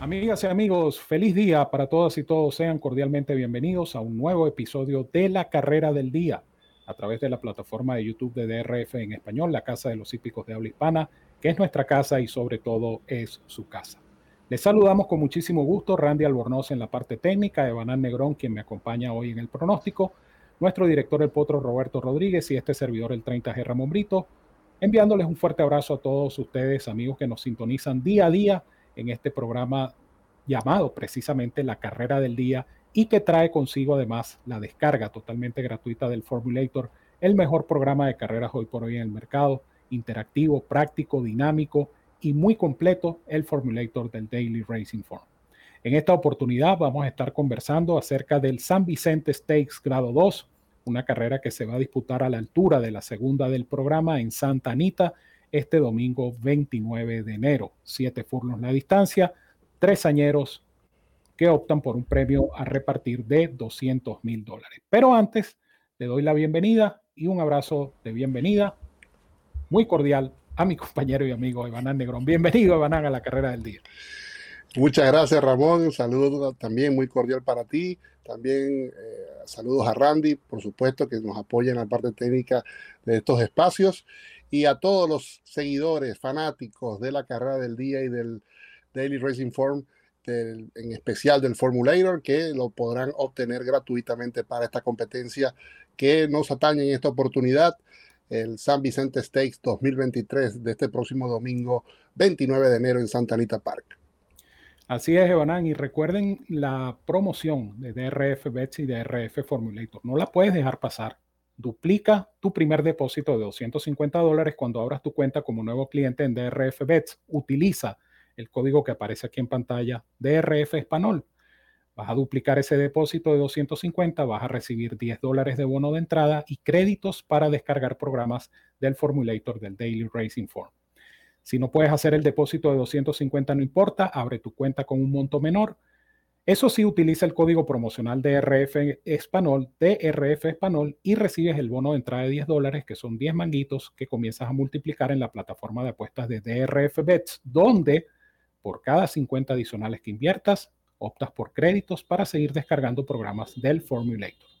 Amigas y amigos, feliz día para todas y todos. Sean cordialmente bienvenidos a un nuevo episodio de La Carrera del Día a través de la plataforma de YouTube de DRF en español, la Casa de los Hípicos de Habla Hispana, que es nuestra casa y sobre todo es su casa. Les saludamos con muchísimo gusto, Randy Albornoz en la parte técnica, Evanán Negrón, quien me acompaña hoy en el pronóstico, nuestro director el potro Roberto Rodríguez y este servidor el 30G Ramón Brito, enviándoles un fuerte abrazo a todos ustedes, amigos que nos sintonizan día a día en este programa llamado precisamente la carrera del día y que trae consigo además la descarga totalmente gratuita del Formulator, el mejor programa de carreras hoy por hoy en el mercado, interactivo, práctico, dinámico y muy completo, el Formulator del Daily Racing Form. En esta oportunidad vamos a estar conversando acerca del San Vicente Stakes Grado 2, una carrera que se va a disputar a la altura de la segunda del programa en Santa Anita este domingo 29 de enero. Siete furnos la distancia, tres añeros que optan por un premio a repartir de 200 mil dólares. Pero antes, le doy la bienvenida y un abrazo de bienvenida muy cordial a mi compañero y amigo Evanán Negrón. Bienvenido, Evanán, a la carrera del día. Muchas gracias, Ramón. Saludos también muy cordial para ti. También eh, saludos a Randy, por supuesto, que nos apoya en la parte técnica de estos espacios y a todos los seguidores, fanáticos de la carrera del día y del Daily Racing Form, en especial del Formulator, que lo podrán obtener gratuitamente para esta competencia que nos atañe en esta oportunidad, el San Vicente Stakes 2023 de este próximo domingo 29 de enero en Santa Anita Park. Así es, Evanán, y recuerden la promoción de DRF Bets y DRF Formulator. No la puedes dejar pasar duplica tu primer depósito de 250 dólares cuando abras tu cuenta como nuevo cliente en DRF Bets. Utiliza el código que aparece aquí en pantalla, DRF Español. Vas a duplicar ese depósito de 250, vas a recibir 10 dólares de bono de entrada y créditos para descargar programas del Formulator del Daily Racing Form. Si no puedes hacer el depósito de 250, no importa, abre tu cuenta con un monto menor eso sí, utiliza el código promocional DRF Español, DRF Español, y recibes el bono de entrada de 10 dólares, que son 10 manguitos que comienzas a multiplicar en la plataforma de apuestas de DRF Bets, donde por cada 50 adicionales que inviertas, optas por créditos para seguir descargando programas del Formulator.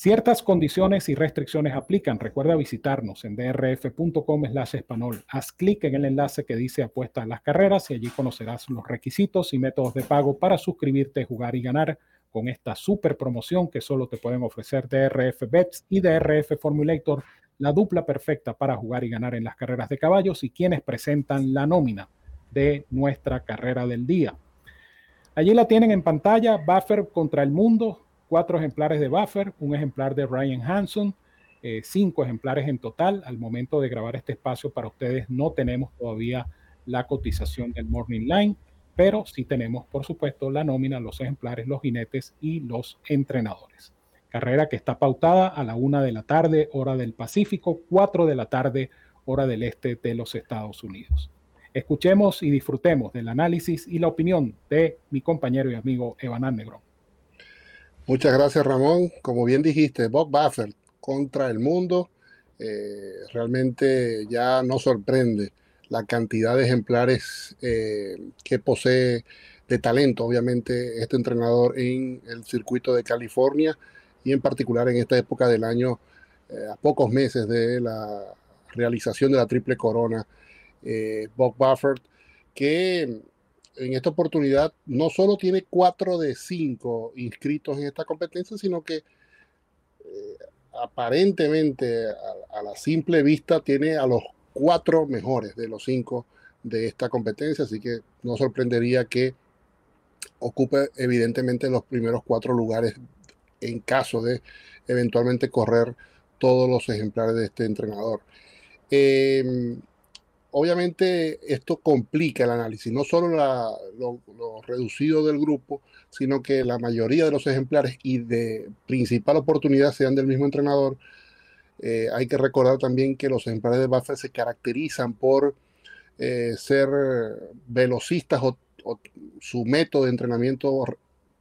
Ciertas condiciones y restricciones aplican. Recuerda visitarnos en drf.com slash español. Haz clic en el enlace que dice apuesta a las carreras y allí conocerás los requisitos y métodos de pago para suscribirte, jugar y ganar con esta super promoción que solo te pueden ofrecer DRF Bets y DRF Formulator, la dupla perfecta para jugar y ganar en las carreras de caballos y quienes presentan la nómina de nuestra carrera del día. Allí la tienen en pantalla, Buffer contra el mundo, cuatro ejemplares de Buffer, un ejemplar de Ryan Hanson, eh, cinco ejemplares en total. Al momento de grabar este espacio para ustedes no tenemos todavía la cotización del Morning Line, pero sí tenemos, por supuesto, la nómina, los ejemplares, los jinetes y los entrenadores. Carrera que está pautada a la una de la tarde, hora del Pacífico, cuatro de la tarde, hora del este de los Estados Unidos. Escuchemos y disfrutemos del análisis y la opinión de mi compañero y amigo Evanán Negrón. Muchas gracias, Ramón. Como bien dijiste, Bob Buffer contra el mundo. Eh, realmente ya no sorprende la cantidad de ejemplares eh, que posee de talento, obviamente, este entrenador en el circuito de California y en particular en esta época del año, eh, a pocos meses de la realización de la triple corona. Bob Buffett, que en esta oportunidad no solo tiene cuatro de cinco inscritos en esta competencia, sino que eh, aparentemente a, la simple vista tiene a los cuatro mejores de los cinco de esta competencia, así que no sorprendería que ocupe evidentemente los primeros cuatro lugares en caso de eventualmente correr todos los ejemplares de este entrenador. Eh, obviamente esto complica el análisis, no solo lo, reducido del grupo, sino que la mayoría de los ejemplares y de principal oportunidad sean del mismo entrenador. Eh, hay que recordar también que los ejemplares de Buffett se caracterizan por eh, ser velocistas o, su método de entrenamiento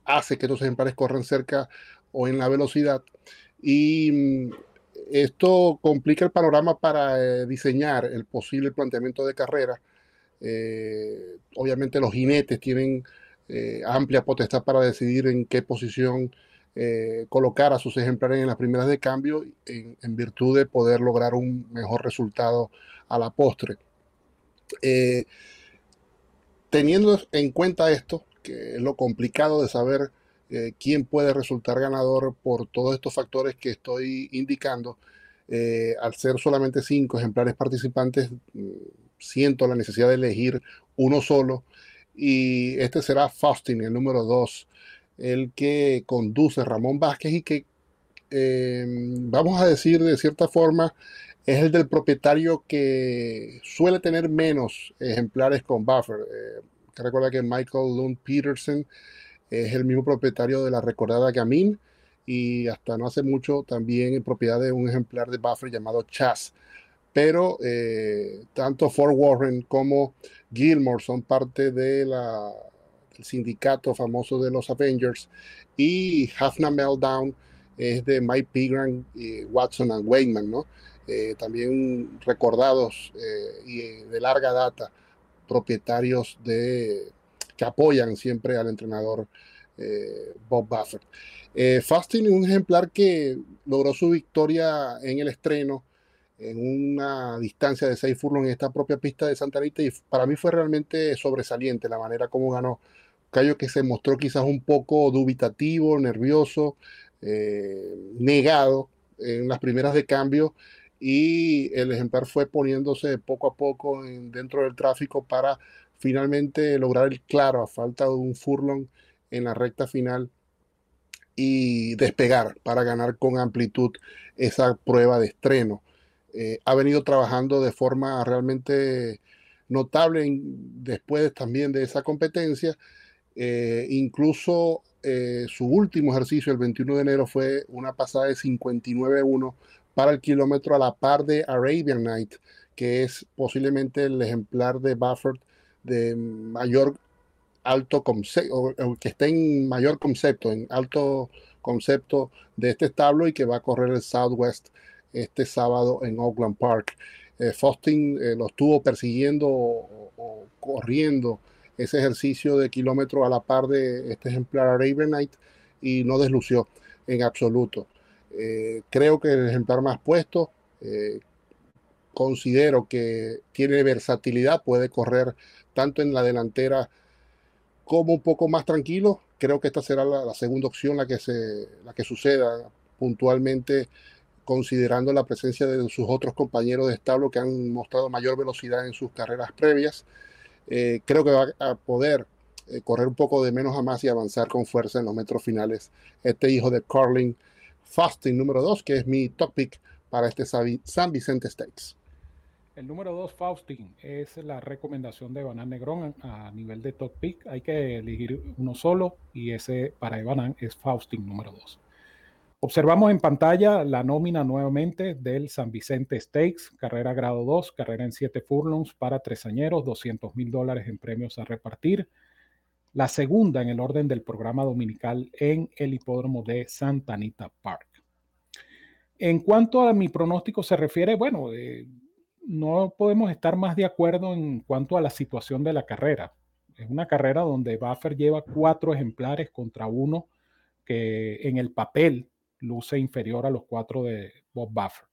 hace que estos ejemplares corran cerca o en la velocidad. Y mm, esto complica el panorama para eh, diseñar el posible planteamiento de carrera Eh, obviamente los jinetes tienen eh, amplia potestad para decidir en qué posición colocar a sus ejemplares en las primeras de cambio en, virtud de poder lograr un mejor resultado a la postre. teniendo en cuenta esto, que es lo complicado de saber quién puede resultar ganador por todos estos factores que estoy indicando, eh, al ser solamente cinco ejemplares participantes, mm, siento la necesidad de elegir uno solo. Y este será Faustin, el número dos, el que conduce Ramón Vázquez y que, em, vamos a decir de cierta forma, es el del propietario que suele tener menos ejemplares con buffer. Eh, recuerda que Michael Lund Peterson es el mismo propietario de la recordada Gamin y hasta no hace mucho también en propiedad de un ejemplar de buffer llamado Chas. Pero eh, tanto Fort Warren como Gilmore son parte del sindicato famoso de los Avengers y Hafna Meltdown es de Mike Pigram, y Watson and Wayman, ¿no? Eh, también recordados eh, y de larga data propietarios de que apoyan siempre al entrenador Bob Buffett. Eh, Fasting es un ejemplar que logró su victoria en el estreno en una distancia de 6 furlongs en esta propia pista de Santa Rita y para mí fue realmente sobresaliente la manera como ganó. Cayo que se mostró quizás un poco dubitativo, nervioso, eh, negado en las primeras de cambio y el ejemplar fue poniéndose poco a poco dentro del tráfico para finalmente lograr el claro a falta de un furlong en la recta final y despegar para ganar con amplitud esa prueba de estreno. Eh, ha venido trabajando de forma realmente notable después también de esa competencia. Eh, incluso eh, su último ejercicio, el 21 de enero, fue una pasada de 59-1 para el kilómetro a la par de Arabian Night, que es posiblemente el ejemplar de Buffett de mayor alto concepto, que esté en mayor concepto, en alto concepto de este establo y que va a correr el Southwest este sábado en Oakland Park. Eh, Faustin eh, lo estuvo persiguiendo o, corriendo ese ejercicio de kilómetro a la par de este ejemplar Arabian y no deslució en absoluto. Eh, creo que el ejemplar más puesto, eh, considero que tiene versatilidad, puede correr tanto en la delantera como un poco más tranquilo. Creo que esta será la, segunda opción, la que, se, la que suceda puntualmente, considerando la presencia de sus otros compañeros de establo que han mostrado mayor velocidad en sus carreras previas. Eh, creo que va a poder eh, correr un poco de menos a más y avanzar con fuerza en los metros finales. Este hijo de Carling Fasting número 2, que es mi topic para este San Vicente Stakes. El número 2, Faustin, es la recomendación de Banan Negrón a nivel de top pick. Hay que elegir uno solo y ese para Ebanan es Faustin número 2. Observamos en pantalla la nómina nuevamente del San Vicente Stakes, carrera grado 2, carrera en 7 furlongs para tresañeros, 200 mil dólares en premios a repartir. La segunda en el orden del programa dominical en el hipódromo de Santa Anita Park. En cuanto a mi pronóstico se refiere, bueno, eh, no podemos estar más de acuerdo en cuanto a la situación de la carrera. Es una carrera donde Buffer lleva cuatro ejemplares contra uno que en el papel luce inferior a los cuatro de Bob Buffer.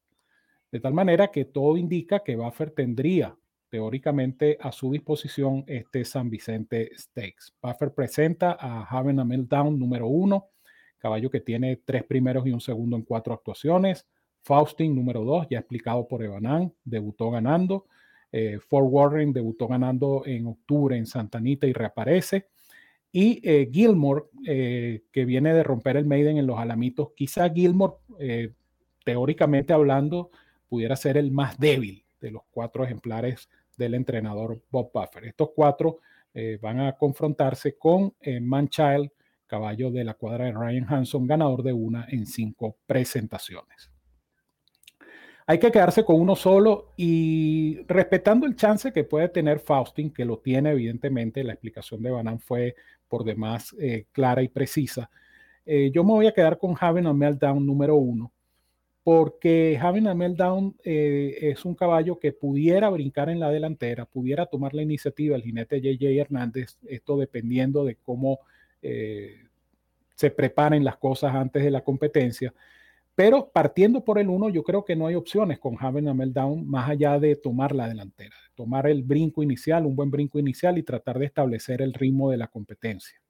De tal manera que todo indica que Buffer tendría teóricamente a su disposición este San Vicente Stakes. Buffer presenta a Having a Meltdown número uno, caballo que tiene tres primeros y un segundo en cuatro actuaciones. Faustin, número 2, ya explicado por Evanán, debutó ganando. Eh, Warren debutó ganando en octubre en Santa Anita y reaparece. Y eh, Gilmore, eh, que viene de romper el Maiden en los Alamitos, quizá Gilmore, teóricamente hablando, pudiera ser el más débil de los cuatro ejemplares del entrenador Bob Buffer. Estos cuatro van a confrontarse con Manchild, caballo de la cuadra de Ryan Hanson, ganador de una en cinco presentaciones. Hay que quedarse con uno solo y respetando el chance que puede tener Faustin, que lo tiene evidentemente, la explicación de Banan fue por demás eh, clara y precisa. Eh, yo me voy a quedar con Having a Meltdown número uno, porque Having a Meltdown eh, es un caballo que pudiera brincar en la delantera, pudiera tomar la iniciativa el jinete JJ Hernández, esto dependiendo de cómo se preparen las cosas antes de la competencia. Pero partiendo por el 1, yo creo que no hay opciones con Having a Meltdown más allá de tomar la delantera, tomar el brinco inicial, un buen brinco inicial y tratar de establecer el ritmo de la competencia.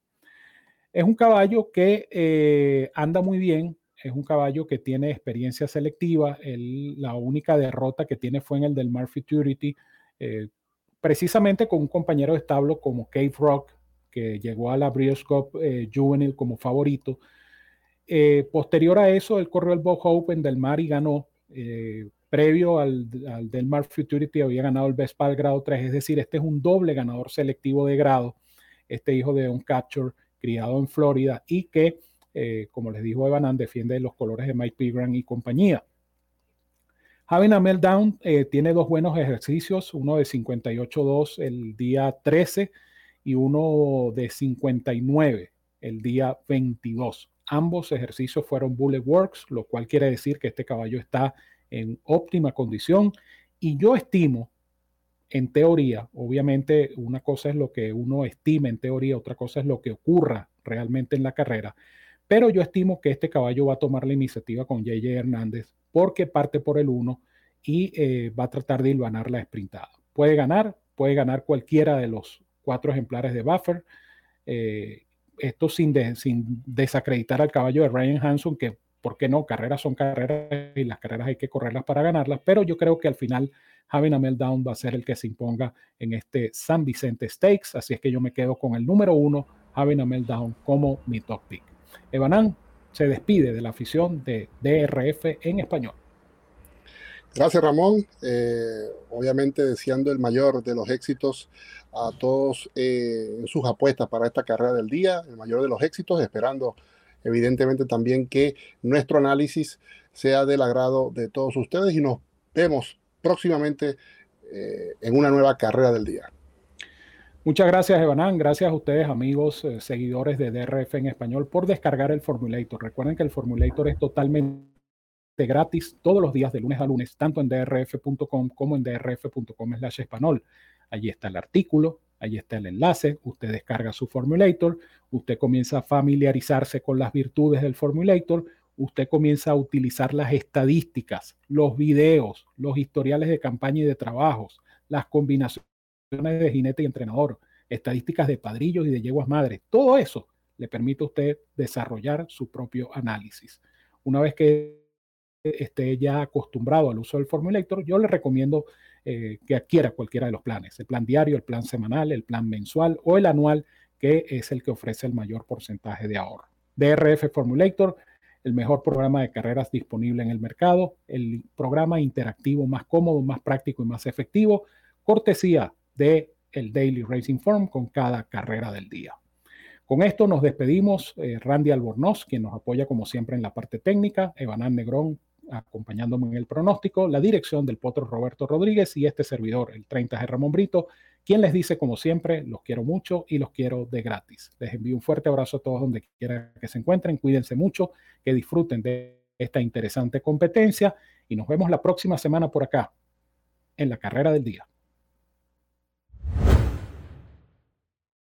Es un caballo que eh, anda muy bien, es un caballo que tiene experiencia selectiva. la única derrota que tiene fue en el del Mar Futurity, eh, precisamente con un compañero de establo como Cave Rock, que llegó a la Breeders' Cup eh, Juvenil como favorito. Eh, posterior a eso, él corrió el Bob Open del Mar y ganó. previo al, del Mar Futurity había ganado el Best Pal grado 3, es decir, este es un doble ganador selectivo de grado, este hijo de un catcher criado en Florida y que eh, como les dijo Evanan, defiende los colores de Mike Pigram y compañía. Having a Meltdown eh, tiene dos buenos ejercicios, uno de 58.2 el día 13 y uno de 59 el día 22. Ambos ejercicios fueron Bullet Works, lo cual quiere decir que este caballo está en óptima condición y yo estimo, en teoría, obviamente una cosa es lo que uno estima en teoría, otra cosa es lo que ocurra realmente en la carrera, pero yo estimo que este caballo va a tomar la iniciativa con JJ Hernández porque parte por el 1 y eh, va a tratar de hilvanar la sprintada. Puede ganar, puede ganar cualquiera de los cuatro ejemplares de Buffer. Eh, esto sin, desacreditar al caballo de Ryan Hanson, que, ¿por qué no? Carreras son carreras y las carreras hay que correrlas para ganarlas, pero yo creo que al final Javi a Meltdown va a ser el que se imponga en este San Vicente Stakes, así es que yo me quedo con el número uno, Javi a Meltdown, como mi top pick. Evanán se despide de la afición de DRF en español. Gracias Ramón, eh, obviamente deseando el mayor de los éxitos a todos eh, en sus apuestas para esta carrera del día, el mayor de los éxitos, esperando evidentemente también que nuestro análisis sea del agrado de todos ustedes y nos vemos próximamente eh, en una nueva carrera del día. Muchas gracias, Evanán. Gracias a ustedes, amigos, seguidores de DRF en español, por descargar el Formulator. Recuerden que el Formulator es totalmente gratis todos los días de lunes a lunes, tanto en drf.com como en drf.com slash español. Allí está el artículo, allí está el enlace, usted descarga su Formulator, usted comienza a familiarizarse con las virtudes del Formulator, usted comienza a utilizar las estadísticas, los videos, los historiales de campaña y de trabajos, las combinaciones de jinete y entrenador, estadísticas de padrillos y de yeguas madres, todo eso le permite a usted desarrollar su propio análisis. Una vez que esté ya acostumbrado al uso del Formulator, yo le recomiendo eh, que adquiera cualquiera de los planes, el plan diario, el plan semanal, el plan mensual o el anual, que es el que ofrece el mayor porcentaje de ahorro. DRF Formulator, el mejor programa de carreras disponible en el mercado, el programa interactivo más cómodo, más práctico y más efectivo, cortesía de el Daily Racing Form con cada carrera del día. Con esto nos despedimos. Eh, Randy Albornoz, quien nos apoya como siempre en la parte técnica, Evanán Negrón acompañándome en el pronóstico, la dirección del potro Roberto Rodríguez y este servidor, el 30G Ramón Brito, quien les dice como siempre, los quiero mucho y los quiero de gratis. Les envío un fuerte abrazo a todos donde quiera que se encuentren, cuídense mucho, que disfruten de esta interesante competencia y nos vemos la próxima semana por acá en la carrera del día.